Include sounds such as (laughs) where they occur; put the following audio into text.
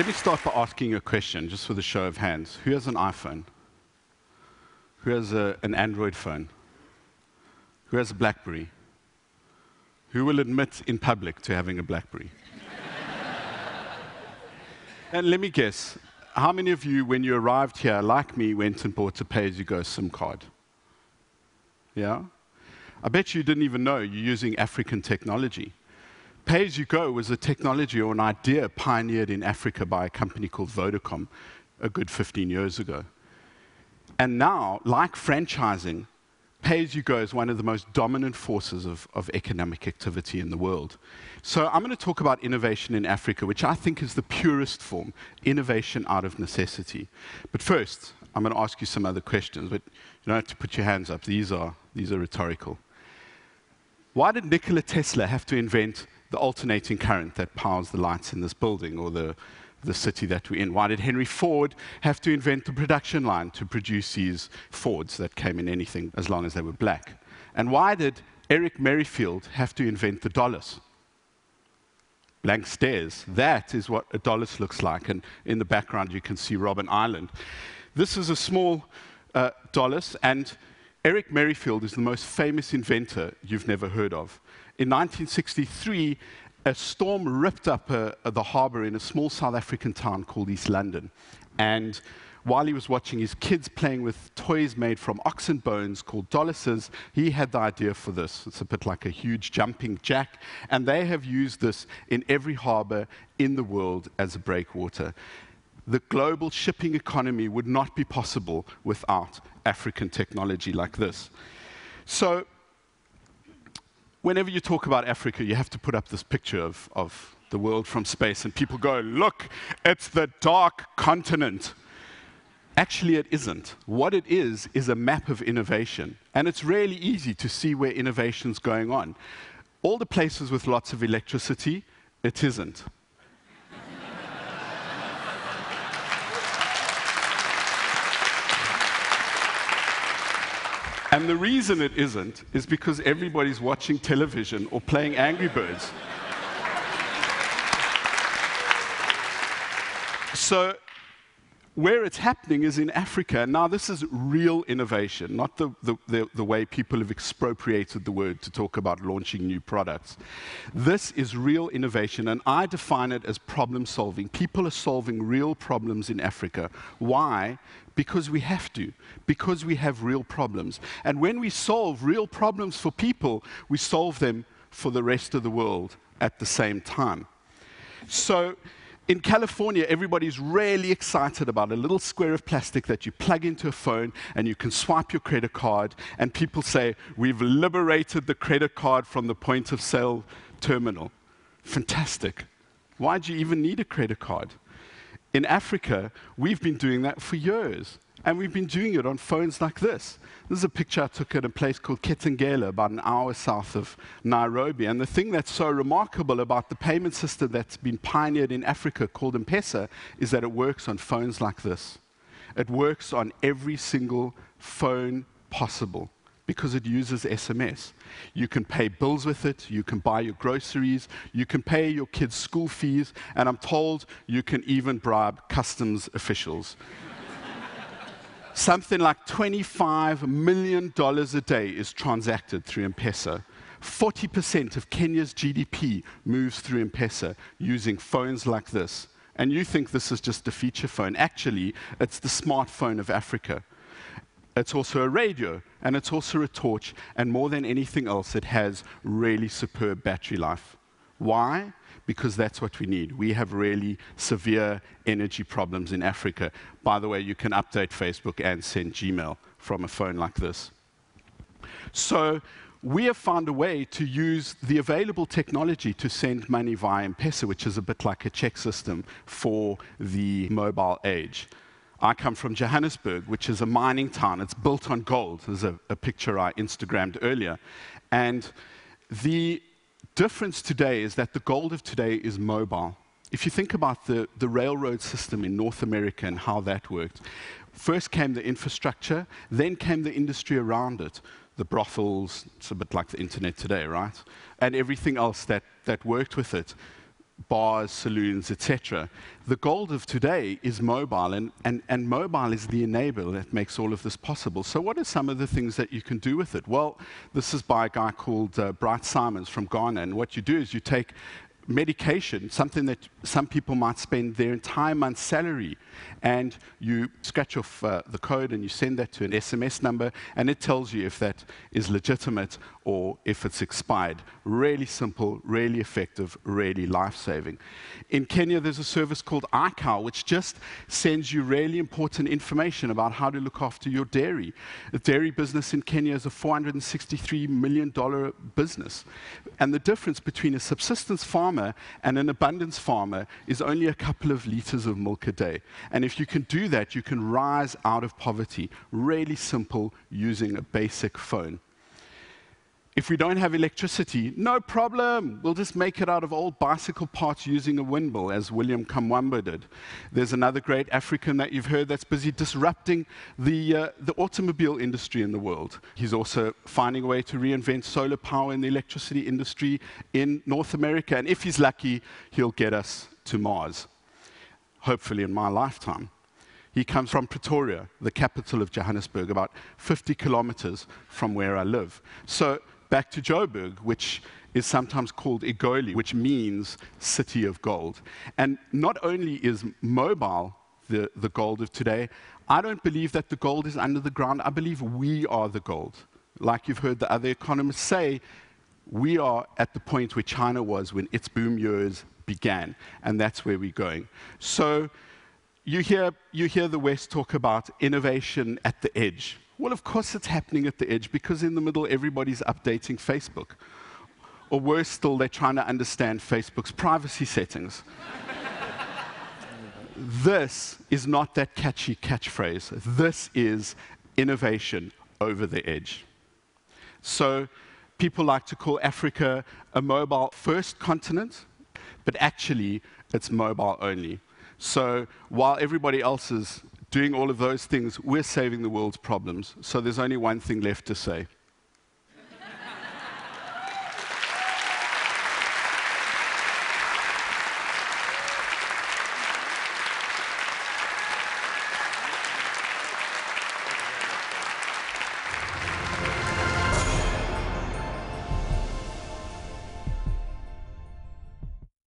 let me start by asking a question, just for the show of hands. Who has an iPhone? Who has a, an Android phone? Who has a Blackberry? Who will admit in public to having a Blackberry? (laughs) and let me guess, how many of you, when you arrived here, like me, went and bought a pay as you go SIM card? Yeah? I bet you didn't even know you're using African technology. Pay as you go was a technology or an idea pioneered in Africa by a company called Vodacom a good 15 years ago. And now, like franchising, pay as you go is one of the most dominant forces of, of economic activity in the world. So, I'm going to talk about innovation in Africa, which I think is the purest form innovation out of necessity. But first, I'm going to ask you some other questions, but you don't have to put your hands up. These are, these are rhetorical. Why did Nikola Tesla have to invent the alternating current that powers the lights in this building or the, the city that we're in? Why did Henry Ford have to invent the production line to produce these Fords that came in anything as long as they were black? And why did Eric Merrifield have to invent the dolos? Blank stares. That is what a dolos looks like. And in the background, you can see Robben Island. This is a small uh, dolos, and Eric Merrifield is the most famous inventor you've never heard of. In 1963, a storm ripped up uh, the harbor in a small South African town called East London. And while he was watching his kids playing with toys made from oxen bones called doluses, he had the idea for this. It's a bit like a huge jumping jack. And they have used this in every harbor in the world as a breakwater the global shipping economy would not be possible without African technology like this. So, whenever you talk about Africa, you have to put up this picture of, of the world from space, and people go, Look, it's the dark continent. Actually, it isn't. What it is, is a map of innovation. And it's really easy to see where innovation's going on. All the places with lots of electricity, it isn't. And the reason it isn't is because everybody's watching television or playing Angry Birds. so, where it's happening is in Africa. Now, this is real innovation, not the, the, the, the, way people have expropriated the word to talk about launching new products. This is real innovation, and I define it as problem solving. People are solving real problems in Africa. Why? Because we have to, because we have real problems. And when we solve real problems for people, we solve them for the rest of the world at the same time. So, in California, everybody's really excited about a little square of plastic that you plug into a phone and you can swipe your credit card. And people say, We've liberated the credit card from the point of sale terminal. Fantastic. Why do you even need a credit card? In Africa, we've been doing that for years. And we've been doing it on phones like this. This is a picture I took at a place called Kitengela, about an hour south of Nairobi. And the thing that's so remarkable about the payment system that's been pioneered in Africa called M Pesa is that it works on phones like this. It works on every single phone possible because it uses SMS. You can pay bills with it, you can buy your groceries, you can pay your kids' school fees, and I'm told you can even bribe customs officials. Something like $25 million a day is transacted through M Pesa. 40% of Kenya's GDP moves through M Pesa using phones like this. And you think this is just a feature phone. Actually, it's the smartphone of Africa. It's also a radio, and it's also a torch, and more than anything else, it has really superb battery life. Why? Because that's what we need. We have really severe energy problems in Africa. By the way, you can update Facebook and send Gmail from a phone like this. So, we have found a way to use the available technology to send money via M-Pesa, which is a bit like a check system for the mobile age. I come from Johannesburg, which is a mining town. It's built on gold. There's a, a picture I Instagrammed earlier. And the difference today is that the gold of today is mobile. If you think about the, the railroad system in North America and how that worked, first came the infrastructure, then came the industry around it. The brothels, it's a bit like the internet today, right? And everything else that, that worked with it bars, saloons, etc. The gold of today is mobile, and, and, and mobile is the enabler that makes all of this possible. So, what are some of the things that you can do with it? Well, this is by a guy called uh, Bright Simons from Ghana, and what you do is you take medication, something that some people might spend their entire month's salary, and you scratch off uh, the code and you send that to an SMS number, and it tells you if that is legitimate or if it's expired. Really simple, really effective, really life saving. In Kenya, there's a service called iCow, which just sends you really important information about how to look after your dairy. The dairy business in Kenya is a $463 million business. And the difference between a subsistence farmer and an abundance farmer is only a couple of liters of milk a day. And if you can do that, you can rise out of poverty. Really simple using a basic phone. If we don't have electricity, no problem. We'll just make it out of old bicycle parts using a windmill, as William Kamkwamba did. There's another great African that you've heard that's busy disrupting the, uh, the automobile industry in the world. He's also finding a way to reinvent solar power in the electricity industry in North America. And if he's lucky, he'll get us to Mars, hopefully in my lifetime. He comes from Pretoria, the capital of Johannesburg, about 50 kilometers from where I live. So back to Joburg, which is sometimes called Egoli, which means city of gold. And not only is mobile the, the gold of today, I don't believe that the gold is under the ground. I believe we are the gold. Like you've heard the other economists say, we are at the point where China was when its boom years began, and that's where we're going. So you hear, you hear the West talk about innovation at the edge. Well, of course, it's happening at the edge because in the middle, everybody's updating Facebook. Or worse still, they're trying to understand Facebook's privacy settings. this is not that catchy catchphrase. This is innovation over the edge. So, people like to call Africa a mobile first continent, but actually, it's mobile only. So, while everybody else is doing all of those things, we're saving the world's problems. So there's only one thing left to say.